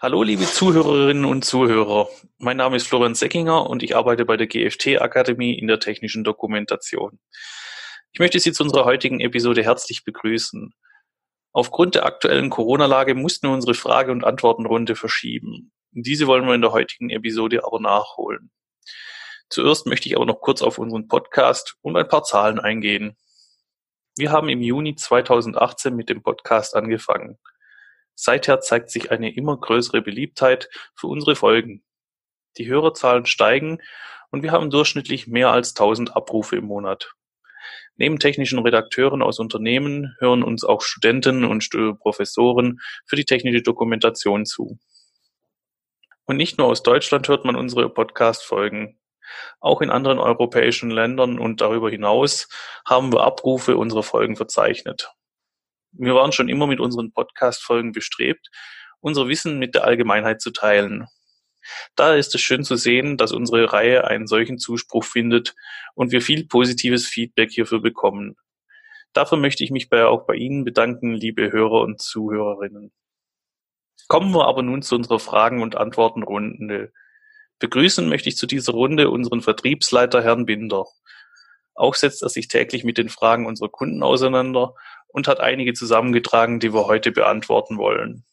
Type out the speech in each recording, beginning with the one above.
Hallo, liebe Zuhörerinnen und Zuhörer. Mein Name ist Florian Seckinger und ich arbeite bei der GFT Akademie in der technischen Dokumentation. Ich möchte Sie zu unserer heutigen Episode herzlich begrüßen. Aufgrund der aktuellen Corona-Lage mussten wir unsere Frage- und Antwortenrunde verschieben. Diese wollen wir in der heutigen Episode aber nachholen. Zuerst möchte ich aber noch kurz auf unseren Podcast und ein paar Zahlen eingehen. Wir haben im Juni 2018 mit dem Podcast angefangen. Seither zeigt sich eine immer größere Beliebtheit für unsere Folgen. Die Hörerzahlen steigen und wir haben durchschnittlich mehr als 1000 Abrufe im Monat. Neben technischen Redakteuren aus Unternehmen hören uns auch Studenten und Professoren für die technische Dokumentation zu. Und nicht nur aus Deutschland hört man unsere Podcast-Folgen. Auch in anderen europäischen Ländern und darüber hinaus haben wir Abrufe unserer Folgen verzeichnet. Wir waren schon immer mit unseren Podcast-Folgen bestrebt, unser Wissen mit der Allgemeinheit zu teilen. Daher ist es schön zu sehen, dass unsere Reihe einen solchen Zuspruch findet und wir viel positives Feedback hierfür bekommen. Dafür möchte ich mich bei, auch bei Ihnen bedanken, liebe Hörer und Zuhörerinnen. Kommen wir aber nun zu unserer Fragen- und Antwortenrunde. Begrüßen möchte ich zu dieser Runde unseren Vertriebsleiter Herrn Binder. Auch setzt er sich täglich mit den Fragen unserer Kunden auseinander und hat einige zusammengetragen, die wir heute beantworten wollen.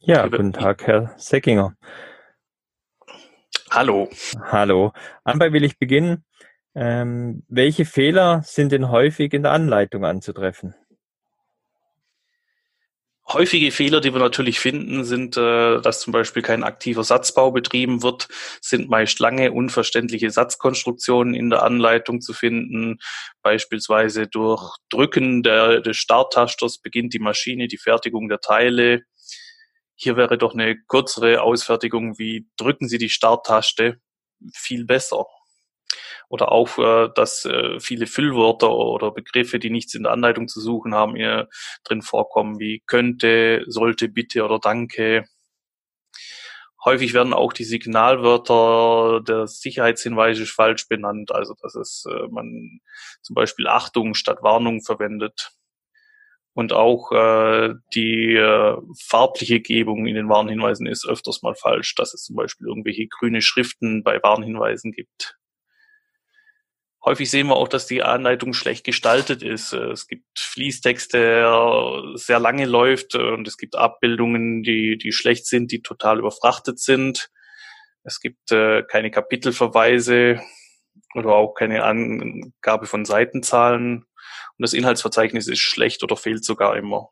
Ja, guten Tag, Herr Seckinger. Hallo. Hallo. Anbei will ich beginnen. Ähm, welche Fehler sind denn häufig in der Anleitung anzutreffen? Häufige Fehler, die wir natürlich finden, sind, äh, dass zum Beispiel kein aktiver Satzbau betrieben wird, sind meist lange unverständliche Satzkonstruktionen in der Anleitung zu finden. Beispielsweise durch Drücken der, des Starttasters beginnt die Maschine die Fertigung der Teile. Hier wäre doch eine kürzere Ausfertigung wie drücken Sie die Starttaste viel besser oder auch, äh, dass äh, viele Füllwörter oder Begriffe, die nichts in der Anleitung zu suchen haben, hier drin vorkommen, wie könnte, sollte, bitte oder danke. Häufig werden auch die Signalwörter der Sicherheitshinweise falsch benannt, also dass es äh, man zum Beispiel Achtung statt Warnung verwendet. Und auch äh, die äh, farbliche Gebung in den Warnhinweisen ist öfters mal falsch, dass es zum Beispiel irgendwelche grüne Schriften bei Warnhinweisen gibt. Häufig sehen wir auch, dass die Anleitung schlecht gestaltet ist. Äh, es gibt Fließtexte, der sehr lange läuft äh, und es gibt Abbildungen, die, die schlecht sind, die total überfrachtet sind. Es gibt äh, keine Kapitelverweise oder auch keine Angabe von Seitenzahlen. Und das Inhaltsverzeichnis ist schlecht oder fehlt sogar immer.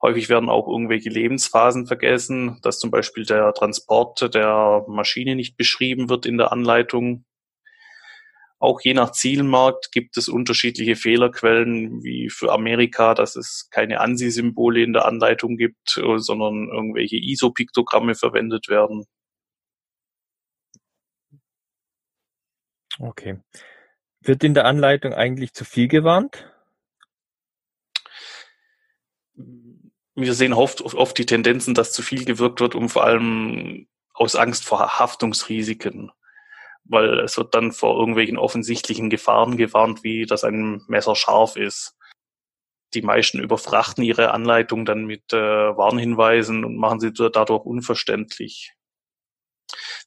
Häufig werden auch irgendwelche Lebensphasen vergessen, dass zum Beispiel der Transport der Maschine nicht beschrieben wird in der Anleitung auch je nach Zielmarkt gibt es unterschiedliche Fehlerquellen, wie für Amerika, dass es keine ANSI-Symbole in der Anleitung gibt, äh, sondern irgendwelche ISO-Piktogramme verwendet werden. Okay. Wird in der Anleitung eigentlich zu viel gewarnt? Wir sehen oft, oft die Tendenzen, dass zu viel gewirkt wird, um vor allem aus Angst vor Haftungsrisiken weil es wird dann vor irgendwelchen offensichtlichen Gefahren gewarnt, wie dass ein Messer scharf ist. Die meisten überfrachten ihre Anleitung dann mit äh, Warnhinweisen und machen sie dadurch unverständlich.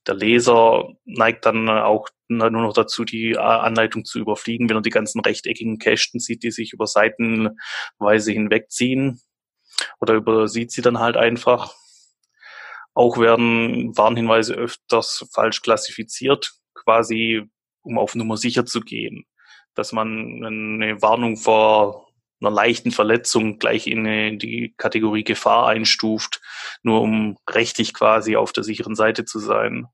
Der Leser neigt dann auch nur noch dazu, die äh, Anleitung zu überfliegen, wenn er die ganzen rechteckigen Kästen sieht, die sich über Seitenweise hinwegziehen oder übersieht sie dann halt einfach. Auch werden Warnhinweise öfters falsch klassifiziert quasi, um auf Nummer sicher zu gehen, dass man eine Warnung vor einer leichten Verletzung gleich in die Kategorie Gefahr einstuft, nur um rechtlich quasi auf der sicheren Seite zu sein.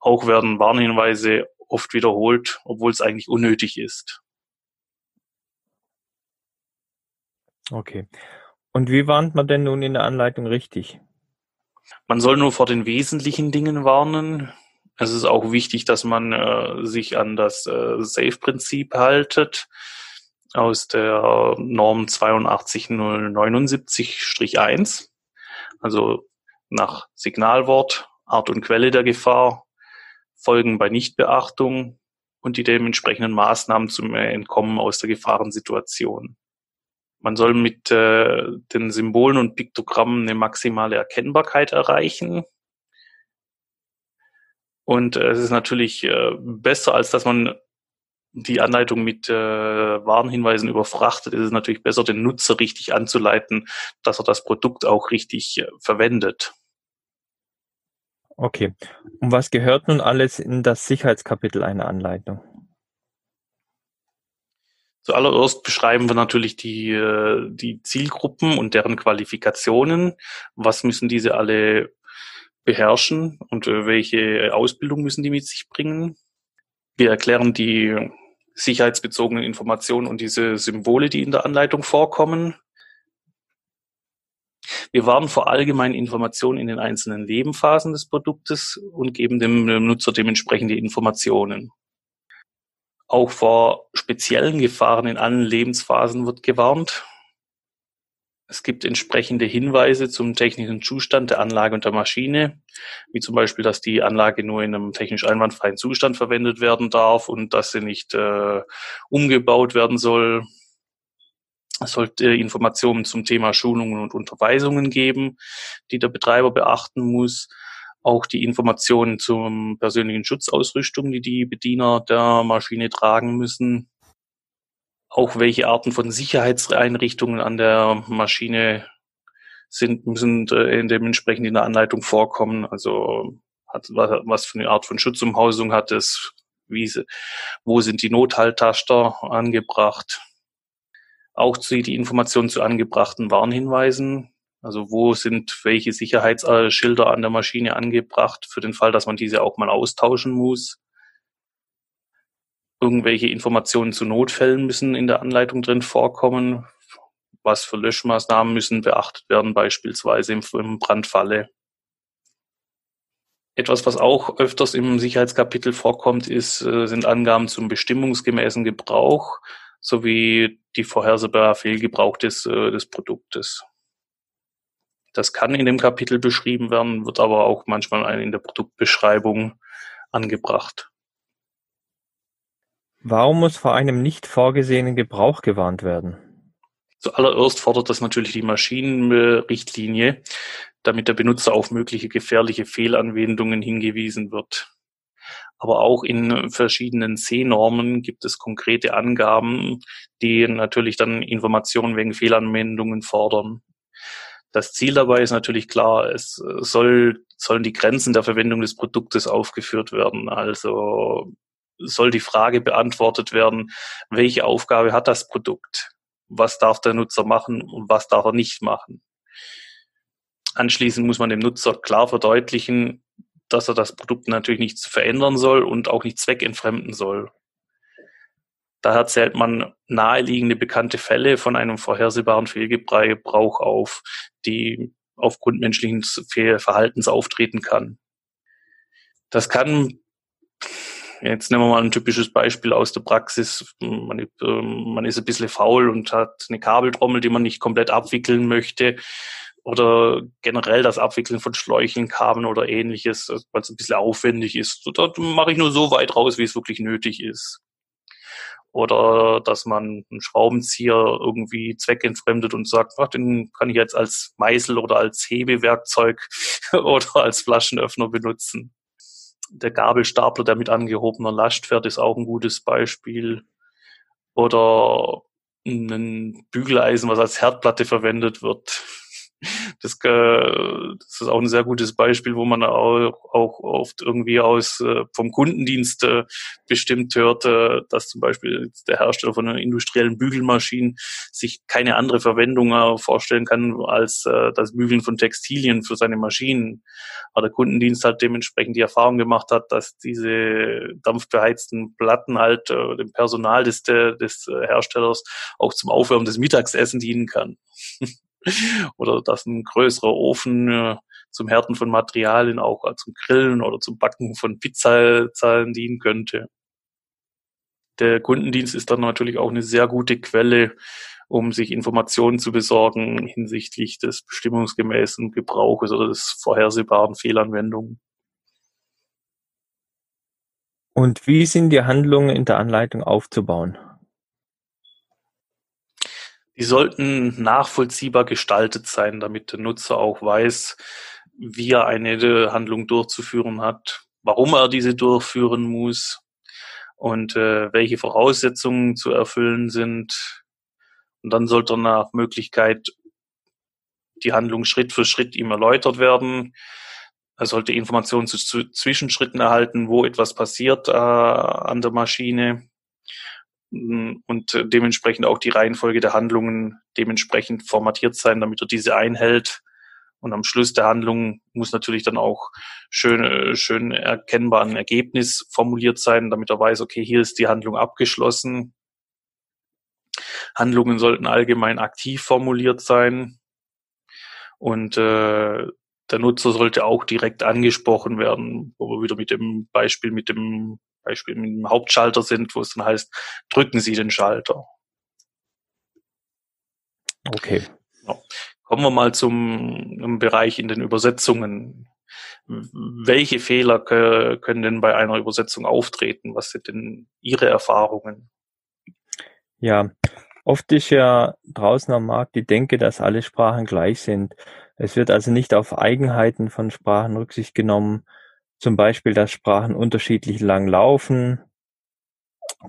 Auch werden Warnhinweise oft wiederholt, obwohl es eigentlich unnötig ist. Okay. Und wie warnt man denn nun in der Anleitung richtig? Man soll nur vor den wesentlichen Dingen warnen, es ist auch wichtig, dass man äh, sich an das äh, Safe-Prinzip haltet aus der Norm 82079-1, also nach Signalwort, Art und Quelle der Gefahr, Folgen bei Nichtbeachtung und die dementsprechenden Maßnahmen zum Entkommen aus der Gefahrensituation. Man soll mit äh, den Symbolen und Piktogrammen eine maximale Erkennbarkeit erreichen. Und äh, es ist natürlich äh, besser, als dass man die Anleitung mit äh, Warnhinweisen überfrachtet, ist es natürlich besser, den Nutzer richtig anzuleiten, dass er das Produkt auch richtig äh, verwendet. Okay. Und was gehört nun alles in das Sicherheitskapitel einer Anleitung? Zuallererst beschreiben wir natürlich die, äh, die Zielgruppen und deren Qualifikationen. Was müssen diese alle beherrschen und äh, welche Ausbildung müssen die mit sich bringen? Wir erklären die sicherheitsbezogenen Informationen und diese Symbole, die in der Anleitung vorkommen. Wir warnen vor allgemeinen Informationen in den einzelnen Lebenphasen des Produktes und geben dem Nutzer dementsprechend die Informationen. Auch vor speziellen Gefahren in allen Lebensphasen wird gewarnt. Es gibt entsprechende Hinweise zum technischen Zustand der Anlage und der Maschine, wie zum Beispiel, dass die Anlage nur in einem technisch einwandfreien Zustand verwendet werden darf und dass sie nicht äh, umgebaut werden soll. Es sollte Informationen zum Thema Schulungen und Unterweisungen geben, die der Betreiber beachten muss. Auch die Informationen zum persönlichen Schutzausrüstung, die die Bediener der Maschine tragen müssen auch welche Arten von Sicherheitseinrichtungen an der Maschine sind, müssen äh, in dem entsprechend in der Anleitung vorkommen. Also hat, was für eine Art von Schutzumhausung hat es, wie, wo sind die Nothalttaster angebracht. Auch die Informationen zu angebrachten Warnhinweisen. Also wo sind welche Sicherheitsschilder an der Maschine angebracht, für den Fall, dass man diese auch mal austauschen muss. Irgendwelche Informationen zu Notfällen müssen in der Anleitung drin vorkommen. Was für Löschmaßnahmen müssen beachtet werden, beispielsweise im, Brandfalle. Etwas, was auch öfters im Sicherheitskapitel vorkommt, ist, äh, sind Angaben zum bestimmungsgemäßen Gebrauch sowie die vorhersehbare Fehlgebrauch des, äh, des Produktes. Das kann in dem Kapitel beschrieben werden, wird aber auch manchmal in der Produktbeschreibung angebracht. Warum muss vor einem nicht vorgesehenen Gebrauch gewarnt werden? Zuallererst fordert das natürlich die Maschinenrichtlinie, damit der Benutzer auf mögliche gefährliche Fehlanwendungen hingewiesen wird. Aber auch in verschiedenen C-Normen gibt es konkrete Angaben, die natürlich dann Informationen wegen Fehlanwendungen fordern. Das Ziel dabei ist natürlich klar, es soll, sollen die Grenzen der Verwendung des Produktes aufgeführt werden. Also soll die Frage beantwortet werden, welche Aufgabe hat das Produkt? Was darf der Nutzer machen und was darf er nicht machen? Anschließend muss man dem Nutzer klar verdeutlichen, dass er das Produkt natürlich nicht verändern soll und auch nicht zweckentfremden soll. Daher zählt man naheliegende bekannte Fälle von einem vorhersehbaren Fehlgebrauch auf, die aufgrund menschlichen Verhaltens auftreten kann. Das kann Jetzt nehmen wir mal ein typisches Beispiel aus der Praxis. Man, ähm, man ist ein bisschen faul und hat eine Kabeltrommel, die man nicht komplett abwickeln möchte. Oder generell das Abwickeln von Schläuchen, Kabeln oder ähnliches, weil es ein bisschen aufwendig ist. Da mache ich nur so weit raus, wie es wirklich nötig ist. Oder dass man einen Schraubenzieher irgendwie zweckentfremdet und sagt, ach, den kann ich jetzt als Meißel oder als Hebewerkzeug oder als Flaschenöffner benutzen der Gabelstapler, der mit angehobener Last fährt, ist auch ein gutes Beispiel. Oder ein Bügeleisen, was als Herdplatte verwendet wird. Das, äh, das ist auch ein sehr gutes Beispiel, wo man auch, auch oft irgendwie aus äh, vom Kundendienst äh, bestimmt hört, dass zum Beispiel der Hersteller von einer industriellen Bügelmaschinen sich keine andere Verwendung vorstellen kann als das Bügeln von Textilien für seine Maschinen. Aber der Kundendienst halt dementsprechend die Erfahrung gemacht hat, dass diese dampfbeheizten Platten halt dem Personal des, des Herstellers auch zum Aufwärmen des Mittagsessen dienen kann. oder dass ein größerer Ofen äh, zum Härten von Materialien auch äh, zum Grillen oder zum Backen von Pizzazahlen dienen könnte. Der Kundendienst ist dann natürlich auch eine sehr gute Quelle, um sich Informationen zu besorgen hinsichtlich des bestimmungsgemäßen Gebrauches oder des vorhersehbaren Fehlanwendungen. Und wie sind die Handlungen in der Anleitung aufzubauen? Die sollten nachvollziehbar gestaltet sein, damit der Nutzer auch weiß, wie er eine Handlung durchzuführen hat, warum er diese durchführen muss und äh, welche Voraussetzungen zu erfüllen sind. Und dann sollte nach Möglichkeit die Handlung Schritt für Schritt ihm erläutert werden. Er sollte Informationen zu, Zwischenschritten erhalten, wo etwas passiert äh, an der Maschine und äh, dementsprechend auch die Reihenfolge der Handlungen dementsprechend formatiert sein, damit er diese einhält. Und am Schluss der Handlung muss natürlich dann auch schön, äh, schön erkennbar ein Ergebnis formuliert sein, damit er weiß, okay, hier ist die Handlung abgeschlossen. Handlungen sollten allgemein aktiv formuliert sein. Und äh, der Nutzer sollte auch direkt angesprochen werden, wo wir wieder mit dem Beispiel mit dem Beispiel mit dem Hauptschalter sind, wo es dann heißt, drücken Sie den Schalter. Okay. Ja. Kommen wir mal zum Bereich in den Übersetzungen. Welche Fehler können denn bei einer Übersetzung auftreten? Was sind denn Ihre Erfahrungen? Ja, oft ist ja draußen am Markt die Denke, dass alle Sprachen gleich sind. Es wird also nicht auf Eigenheiten von Sprachen Rücksicht genommen, zum Beispiel, dass Sprachen unterschiedlich lang laufen,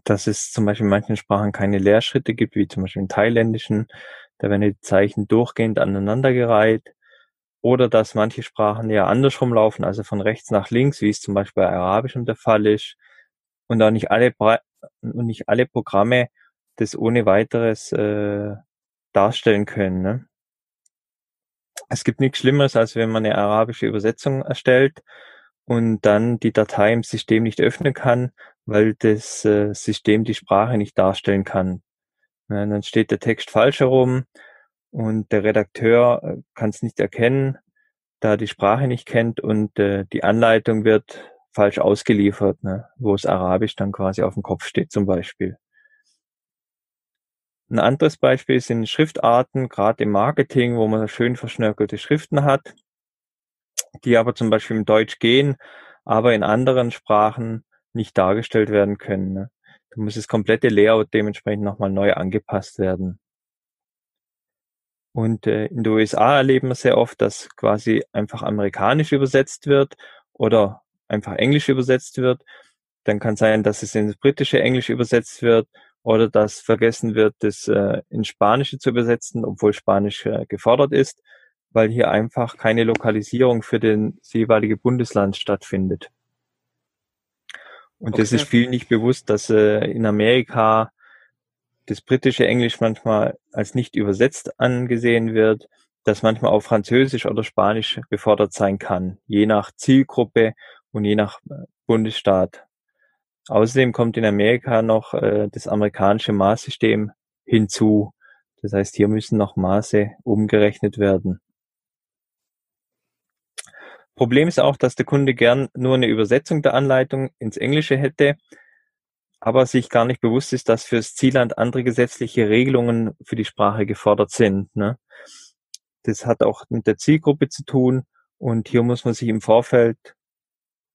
dass es zum Beispiel in manchen Sprachen keine Leerschritte gibt, wie zum Beispiel im Thailändischen, da werden die Zeichen durchgehend aneinandergereiht, oder dass manche Sprachen ja andersrum laufen, also von rechts nach links, wie es zum Beispiel bei Arabischem der Fall ist, und auch nicht alle, und nicht alle Programme das ohne weiteres äh, darstellen können. Ne? Es gibt nichts Schlimmeres, als wenn man eine arabische Übersetzung erstellt und dann die Datei im System nicht öffnen kann, weil das äh, System die Sprache nicht darstellen kann. Ja, dann steht der Text falsch herum und der Redakteur äh, kann es nicht erkennen, da die Sprache nicht kennt und äh, die Anleitung wird falsch ausgeliefert, ne, wo es Arabisch dann quasi auf dem Kopf steht zum Beispiel. Ein anderes Beispiel sind Schriftarten, gerade im Marketing, wo man schön verschnörkelte Schriften hat die aber zum Beispiel im Deutsch gehen, aber in anderen Sprachen nicht dargestellt werden können. Ne? Da muss das komplette Layout dementsprechend nochmal neu angepasst werden. Und äh, in den USA erleben wir sehr oft, dass quasi einfach amerikanisch übersetzt wird oder einfach Englisch übersetzt wird. Dann kann sein, dass es ins britische Englisch übersetzt wird oder dass vergessen wird, das äh, ins Spanische zu übersetzen, obwohl Spanisch äh, gefordert ist weil hier einfach keine Lokalisierung für den jeweilige Bundesland stattfindet. Und okay. das ist vielen nicht bewusst, dass äh, in Amerika das britische Englisch manchmal als nicht übersetzt angesehen wird, dass manchmal auch Französisch oder Spanisch gefordert sein kann, je nach Zielgruppe und je nach äh, Bundesstaat. Außerdem kommt in Amerika noch äh, das amerikanische Maßsystem hinzu. Das heißt, hier müssen noch Maße umgerechnet werden. Problem ist auch, dass der Kunde gern nur eine Übersetzung der Anleitung ins Englische hätte, aber sich gar nicht bewusst ist, dass fürs Zielland andere gesetzliche Regelungen für die Sprache gefordert sind. Ne? Das hat auch mit der Zielgruppe zu tun und hier muss man sich im Vorfeld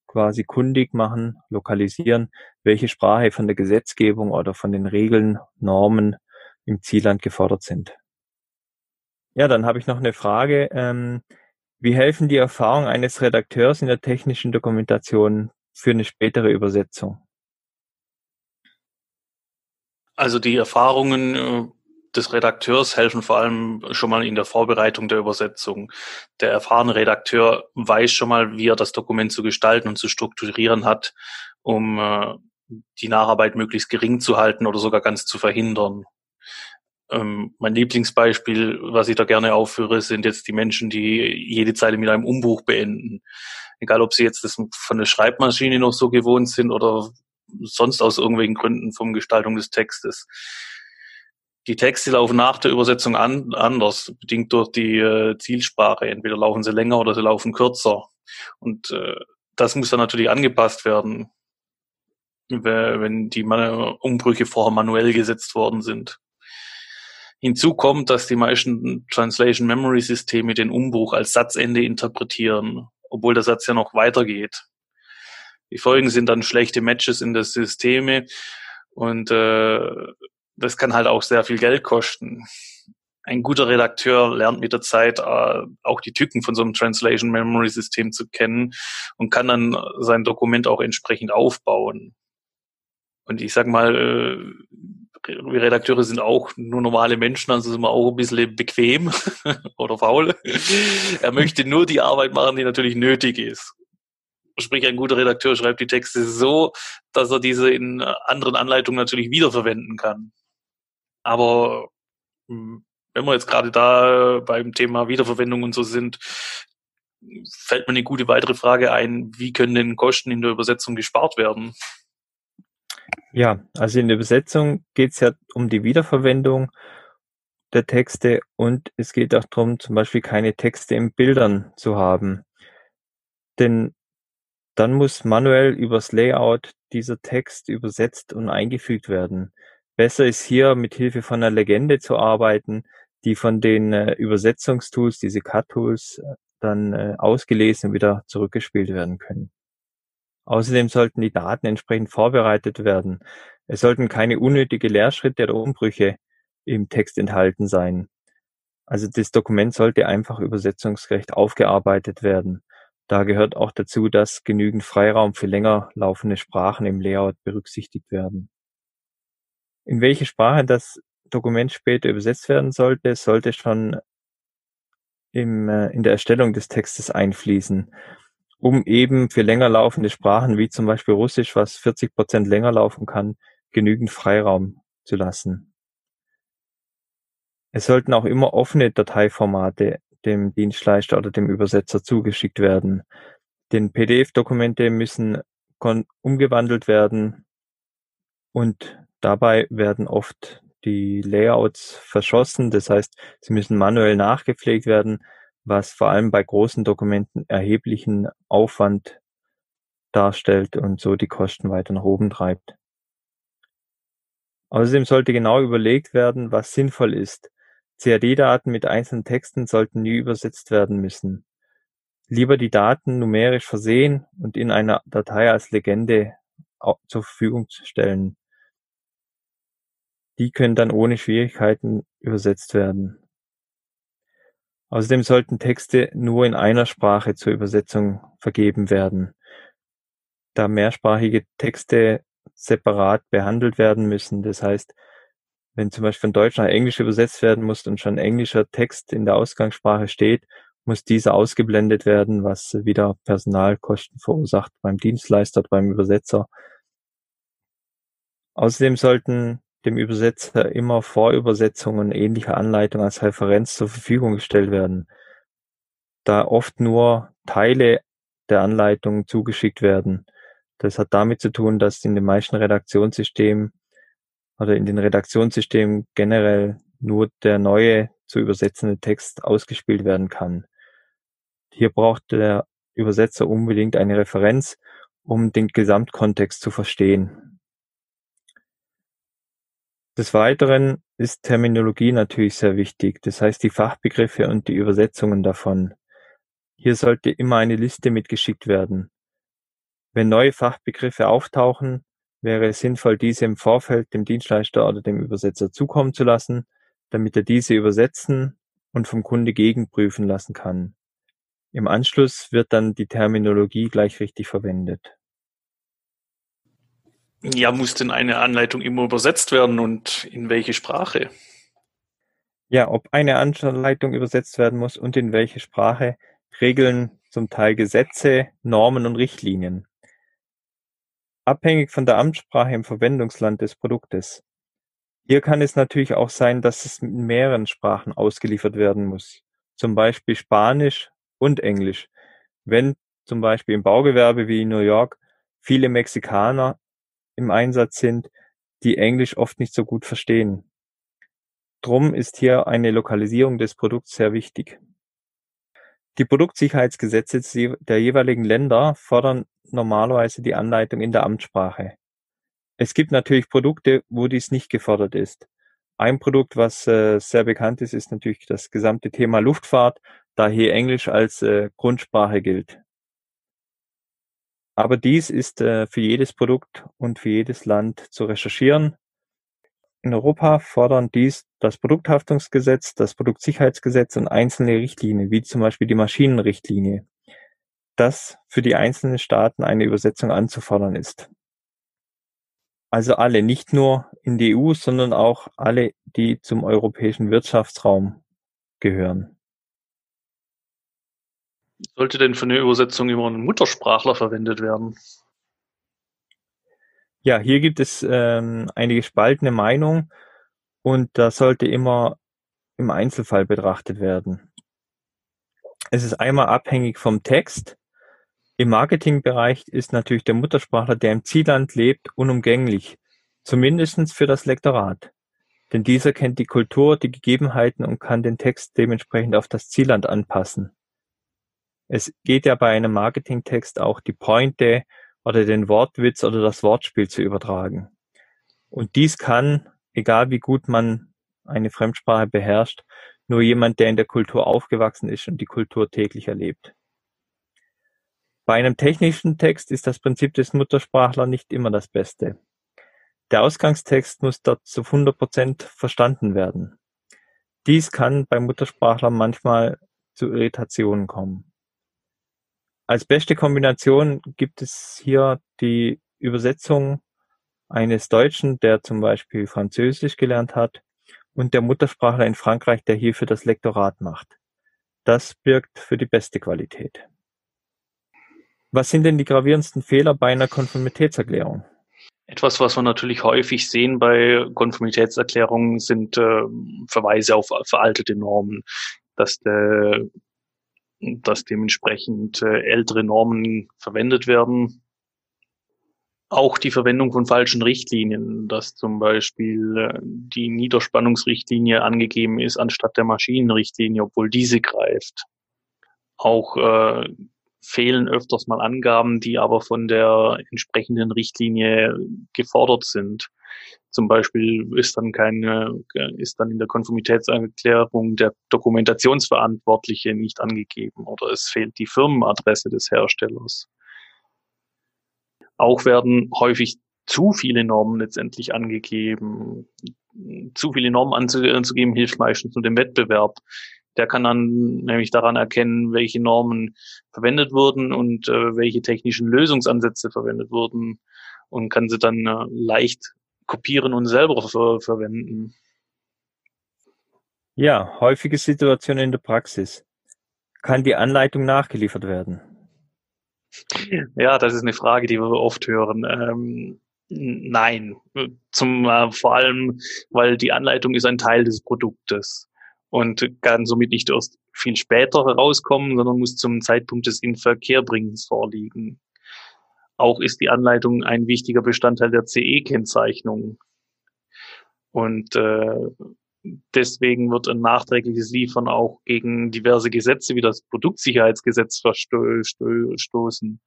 quasi kundig machen, lokalisieren, welche Sprache von der Gesetzgebung oder von den Regeln, Normen im Zielland gefordert sind. Ja, dann habe ich noch eine Frage. Ähm, wie helfen die Erfahrungen eines Redakteurs in der technischen Dokumentation für eine spätere Übersetzung? Also die Erfahrungen äh, des Redakteurs helfen vor allem schon mal in der Vorbereitung der Übersetzung. Der erfahrene Redakteur weiß schon mal, wie er das Dokument zu gestalten und zu strukturieren hat, um äh, die Nacharbeit möglichst gering zu halten oder sogar ganz zu verhindern. Ähm, mein Lieblingsbeispiel, was ich da gerne aufführe, sind jetzt die Menschen, die jede Zeile mit einem Umbuch beenden. Egal, ob sie jetzt das von der Schreibmaschine noch so gewohnt sind oder sonst aus irgendwelchen Gründen vom Gestaltung des Textes. Die Texte laufen nach der Übersetzung an, anders, bedingt durch die äh, Zielsprache. Entweder laufen sie länger oder sie laufen kürzer. Und äh, das muss dann natürlich angepasst werden, wenn die Umbrüche vorher manuell gesetzt worden sind. Hinzu kommt, dass die meisten Translation Memory Systeme den Umbruch als Satzende interpretieren, obwohl der Satz ja noch weitergeht. Die Folgen sind dann schlechte Matches in der Systeme und äh, das kann halt auch sehr viel Geld kosten. ein guter Redakteur lernt mit der Zeit äh, auch die Tücken von so einem Translation Memory System zu kennen und kann dann sein Dokument auch entsprechend aufbauen. Und ich sag mal, äh, wir Redakteure sind auch nur normale Menschen, also sind wir auch ein bisschen bequem oder faul. er möchte nur die Arbeit machen, die natürlich nötig ist. Sprich, ein guter Redakteur schreibt die Texte so, dass er diese in anderen Anleitungen natürlich wiederverwenden kann. Aber hm, wenn wir jetzt gerade da beim Thema Wiederverwendung und so sind, fällt mir eine gute weitere Frage ein, wie können denn Kosten in der Übersetzung gespart werden? Ja, also in der Übersetzung geht es ja um die Wiederverwendung der Texte und es geht auch darum, zum Beispiel keine Texte in Bildern zu haben. Denn dann muss manuell übers Layout dieser Text übersetzt und eingefügt werden. Besser ist hier mit Hilfe von einer Legende zu arbeiten, die von den äh, Übersetzungstools, diese Cut-Tools, äh, dann äh, ausgelesen und wieder zurückgespielt werden können. Außerdem sollten die Daten entsprechend vorbereitet werden. Es sollten keine unnötige Leerschritte oder Umbrüche im Text enthalten sein. Also das Dokument sollte einfach übersetzungsgerecht aufgearbeitet werden. Da gehört auch dazu, dass genügend Freiraum für länger laufende Sprachen im Layout berücksichtigt werden. In welche Sprache das Dokument später übersetzt werden sollte, sollte schon im, äh, in der Erstellung des Textes einfließen, um eben für länger laufende Sprachen wie zum Beispiel Russisch, was 40 Prozent länger laufen kann, genügend Freiraum zu lassen. Es sollten auch immer offene Dateiformate dem Dienstleister oder dem Übersetzer zugeschickt werden. Denn PDF-Dokumente müssen umgewandelt werden und dabei werden oft die Layouts verschossen. Das heißt, sie müssen manuell nachgepflegt werden, was vor allem bei großen Dokumenten erheblichen Aufwand darstellt und so die Kosten weiter nach oben treibt. Außerdem sollte genau überlegt werden, was sinnvoll ist. CAD-Daten mit einzelnen Texten sollten nie übersetzt werden müssen. Lieber die Daten numerisch versehen und in einer Datei als Legende zur Verfügung stellen. Die können dann ohne Schwierigkeiten übersetzt werden. Außerdem sollten Texte nur in einer Sprache zur Übersetzung vergeben werden. Da mehrsprachige Texte separat behandelt werden müssen, das heißt, wenn zum Beispiel von Deutsch nach Englisch übersetzt werden muss und schon englischer Text in der Ausgangssprache steht, muss dieser ausgeblendet werden, was wieder Personalkosten verursacht beim Dienstleister, beim Übersetzer. Außerdem sollten dem Übersetzer immer Vorübersetzungen ähnlicher Anleitungen als Referenz zur Verfügung gestellt werden, da oft nur Teile der Anleitung zugeschickt werden. Das hat damit zu tun, dass in den meisten Redaktionssystemen oder in den Redaktionssystemen generell nur der neue zu übersetzende Text ausgespielt werden kann. Hier braucht der Übersetzer unbedingt eine Referenz, um den Gesamtkontext zu verstehen. Des Weiteren ist Terminologie natürlich sehr wichtig, das heißt die Fachbegriffe und die Übersetzungen davon. Hier sollte immer eine Liste mitgeschickt werden. Wenn neue Fachbegriffe auftauchen, wäre es sinnvoll, diese im Vorfeld dem Dienstleister oder dem Übersetzer zukommen zu lassen, damit er diese übersetzen und vom Kunde gegenprüfen lassen kann. Im Anschluss wird dann die Terminologie gleich richtig verwendet. Ja, muss denn eine Anleitung immer übersetzt werden und in welche Sprache? Ja, ob eine Anleitung übersetzt werden muss und in welche Sprache, regeln zum Teil Gesetze, Normen und Richtlinien. Abhängig von der Amtssprache im Verwendungsland des Produktes. Hier kann es natürlich auch sein, dass es in mehreren Sprachen ausgeliefert werden muss. Zum Beispiel Spanisch und Englisch. Wenn zum Beispiel im Baugewerbe wie in New York viele Mexikaner im Einsatz sind, die Englisch oft nicht so gut verstehen. Drum ist hier eine Lokalisierung des Produkts sehr wichtig. Die Produktsicherheitsgesetze der jeweiligen Länder fordern normalerweise die Anleitung in der Amtssprache. Es gibt natürlich Produkte, wo dies nicht gefordert ist. Ein Produkt, was äh, sehr bekannt ist, ist natürlich das gesamte Thema Luftfahrt, da hier Englisch als äh, Grundsprache gilt. Aber dies ist äh, für jedes Produkt und für jedes Land zu recherchieren. In Europa fordern dies das Produkthaftungsgesetz, das Produktsicherheitsgesetz und einzelne Richtlinien, wie zum Beispiel die Maschinenrichtlinie, das für die einzelnen Staaten eine Übersetzung anzufordern ist. Also alle, nicht nur in die EU, sondern auch alle, die zum europäischen Wirtschaftsraum gehören. Sollte denn für eine Übersetzung immer ein Muttersprachler verwendet werden? Ja, hier gibt es ähm, eine gespaltene Meinung und das sollte immer im Einzelfall betrachtet werden. Es ist einmal abhängig vom Text. Im Marketingbereich ist natürlich der Muttersprachler, der im Zielland lebt, unumgänglich, zumindest für das Lektorat. Denn dieser kennt die Kultur, die Gegebenheiten und kann den Text dementsprechend auf das Zielland anpassen. Es geht ja bei einem Marketingtext auch die Pointe oder den Wortwitz oder das Wortspiel zu übertragen. Und dies kann, egal wie gut man eine Fremdsprache beherrscht, nur jemand, der in der Kultur aufgewachsen ist und die Kultur täglich erlebt. Bei einem technischen Text ist das Prinzip des Muttersprachlers nicht immer das Beste. Der Ausgangstext muss dort zu 100 Prozent verstanden werden. Dies kann beim Muttersprachler manchmal zu Irritationen kommen. Als beste Kombination gibt es hier die Übersetzung eines Deutschen, der zum Beispiel Französisch gelernt hat, und der Muttersprachler in Frankreich, der hierfür das Lektorat macht. Das birgt für die beste Qualität. Was sind denn die gravierendsten Fehler bei einer Konformitätserklärung? Etwas, was wir natürlich häufig sehen bei Konformitätserklärungen, sind äh, Verweise auf veraltete Normen, dass der dass dementsprechend äh, ältere Normen verwendet werden. Auch die Verwendung von falschen Richtlinien, dass zum Beispiel äh, die Niederspannungsrichtlinie angegeben ist anstatt der Maschinenrichtlinie, obwohl diese greift. Auch äh, fehlen öfters mal Angaben, die aber von der entsprechenden Richtlinie gefordert sind. Zum Beispiel ist dann keine, ist dann in der Konformitätserklärung der Dokumentationsverantwortliche nicht angegeben oder es fehlt die Firmenadresse des Herstellers. Auch werden häufig zu viele Normen letztendlich angegeben. Zu viele Normen anzugeben hilft meistens nur dem Wettbewerb. Der kann dann nämlich daran erkennen, welche Normen verwendet wurden und äh, welche technischen Lösungsansätze verwendet wurden und kann sie dann äh, leicht kopieren und selber ver verwenden. Ja, häufige Situationen in der Praxis. Kann die Anleitung nachgeliefert werden? Ja, das ist eine Frage, die wir oft hören. Ähm, nein, zum äh, vor allem, weil die Anleitung ist ein Teil des Produktes und kann somit nicht erst viel später herauskommen, sondern muss zum Zeitpunkt des Inverkehrbringens vorliegen. Auch ist die Anleitung ein wichtiger Bestandteil der CE-Kennzeichnung. Und äh, deswegen wird ein nachträgliches Liefern auch gegen diverse Gesetze wie das Produktsicherheitsgesetz verstoßen.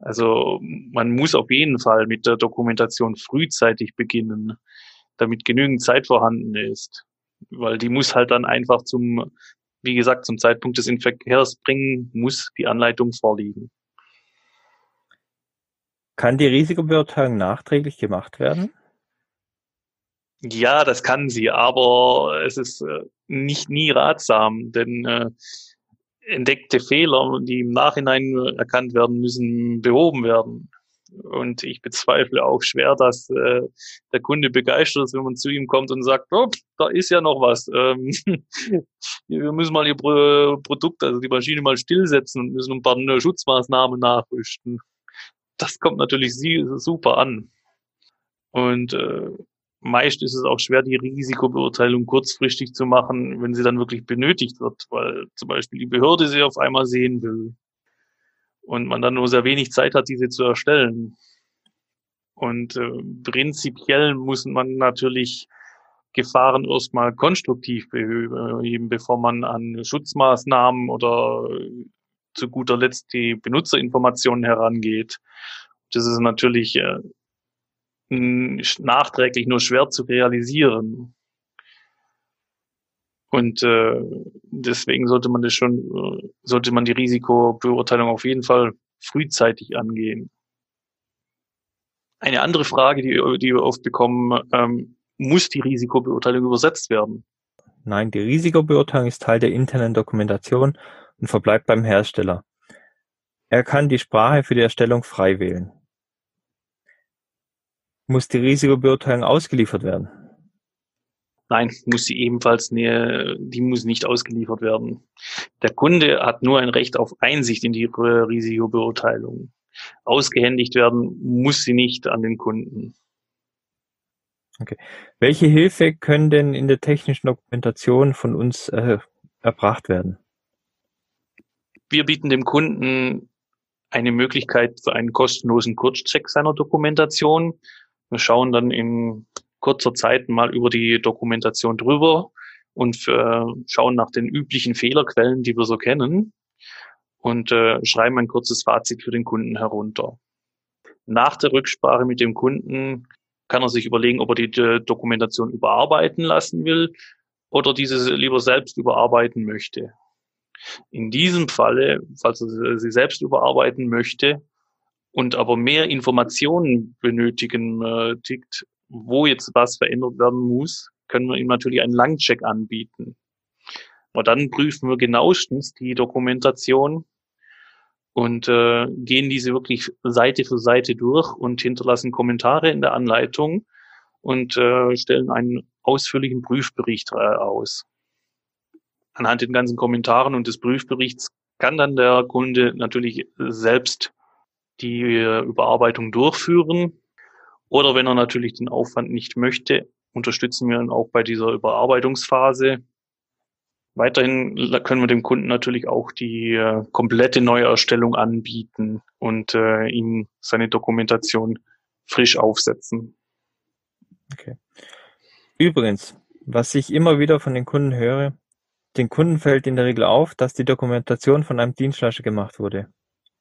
Also man muss auf jeden Fall mit der Dokumentation frühzeitig beginnen, damit genügend Zeit vorhanden ist. Weil die muss halt dann einfach zum, wie gesagt, zum Zeitpunkt des Inverkehrs bringen, muss die Anleitung vorliegen. Kann die Risikobeurteilung nachträglich gemacht werden? Ja, das kann sie, aber es ist äh, nicht nie ratsam, denn äh, entdeckte Fehler, die im Nachhinein erkannt werden müssen, behoben werden. Und ich bezweifle auch schwer, dass äh, der Kunde begeistert ist, wenn man zu ihm kommt und sagt, oh, da ist ja noch was. Ähm, wir müssen mal ihr Pro Produkt, also die Maschine mal stillsetzen und müssen ein paar Schutzmaßnahmen nachrüsten das kommt natürlich super an. Und äh, meist ist es auch schwer, die Risikobeurteilung kurzfristig zu machen, wenn sie dann wirklich benötigt wird, weil zum Beispiel die Behörde sie auf einmal sehen will und man dann nur sehr wenig Zeit hat, diese zu erstellen. Und äh, prinzipiell muss man natürlich Gefahren erstmal konstruktiv beheben, bevor man an Schutzmaßnahmen oder zu guter Letzt die Benutzerinformationen herangeht. Das ist natürlich äh, nachträglich nur schwer zu realisieren. Und äh, deswegen sollte man das schon, äh, sollte man die Risikobeurteilung auf jeden Fall frühzeitig angehen. Eine andere Frage, die, die wir oft bekommen, ähm, muss die Risikobeurteilung übersetzt werden? Nein, die Risikobeurteilung ist Teil der internen Dokumentation und verbleibt beim Hersteller. Er kann die Sprache für die Erstellung frei wählen. Muss die Risikobeurteilung ausgeliefert werden? Nein, muss sie ebenfalls, ne, die muss nicht ausgeliefert werden. Der Kunde hat nur ein Recht auf Einsicht in die Risikobeurteilung. Ausgehändigt werden muss sie nicht an den Kunden. Okay. Welche Hilfe können denn in der technischen Dokumentation von uns äh, erbracht werden? Wir bieten dem Kunden eine Möglichkeit für einen kostenlosen Kurzcheck seiner Dokumentation. Wir schauen dann in kurzer Zeit mal über die Dokumentation drüber und äh, schauen nach den üblichen Fehlerquellen, die wir so kennen und äh, schreiben ein kurzes Fazit für den Kunden herunter. Nach der Rücksprache mit dem Kunden kann er sich überlegen, ob er die, die Dokumentation überarbeiten lassen will oder diese lieber selbst überarbeiten möchte. In diesem Falle, falls er sie selbst überarbeiten möchte und aber mehr Informationen benötigen äh, tickt, wo jetzt was verändert werden muss, können wir ihm natürlich einen Langcheck anbieten. Und dann prüfen wir genauestens die Dokumentation und äh, gehen diese wirklich Seite für Seite durch und hinterlassen Kommentare in der Anleitung und äh, stellen einen ausführlichen Prüfbericht äh, aus. Anhand den ganzen Kommentaren und des Prüfberichts kann dann der Kunde natürlich selbst die äh, Überarbeitung durchführen oder wenn er natürlich den Aufwand nicht möchte, unterstützen wir ihn auch bei dieser Überarbeitungsphase. Weiterhin können wir dem Kunden natürlich auch die äh, komplette Neuerstellung anbieten und äh, ihm seine Dokumentation frisch aufsetzen. Okay. Übrigens, was ich immer wieder von den Kunden höre, den Kunden fällt in der Regel auf, dass die Dokumentation von einem Dienstleister gemacht wurde.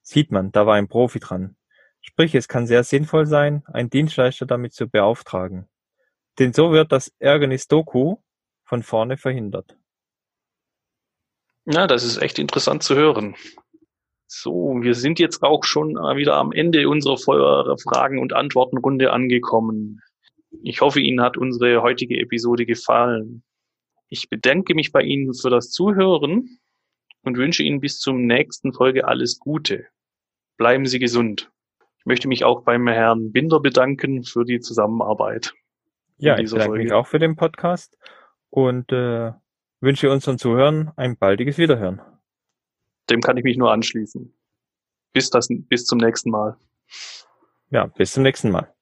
Sieht man, da war ein Profi dran. Sprich, es kann sehr sinnvoll sein, einen Dienstleister damit zu beauftragen. Denn so wird das Ärgernis Doku von vorne verhindert. Ja, das ist echt interessant zu hören. So, wir sind jetzt auch schon wieder am Ende unserer Fragen- und Antwortenrunde angekommen. Ich hoffe, Ihnen hat unsere heutige Episode gefallen. Ich bedanke mich bei Ihnen für das Zuhören und wünsche Ihnen bis zum nächsten Folge alles Gute. Bleiben Sie gesund. Ich möchte mich auch beim Herrn Binder bedanken für die Zusammenarbeit. Ja, ich bedanke Folge. mich auch für den Podcast und äh, wünsche unseren Zuhörern ein baldiges Wiederhören. Dem kann ich mich nur anschließen. Bis, das, bis zum nächsten Mal. Ja, bis zum nächsten Mal.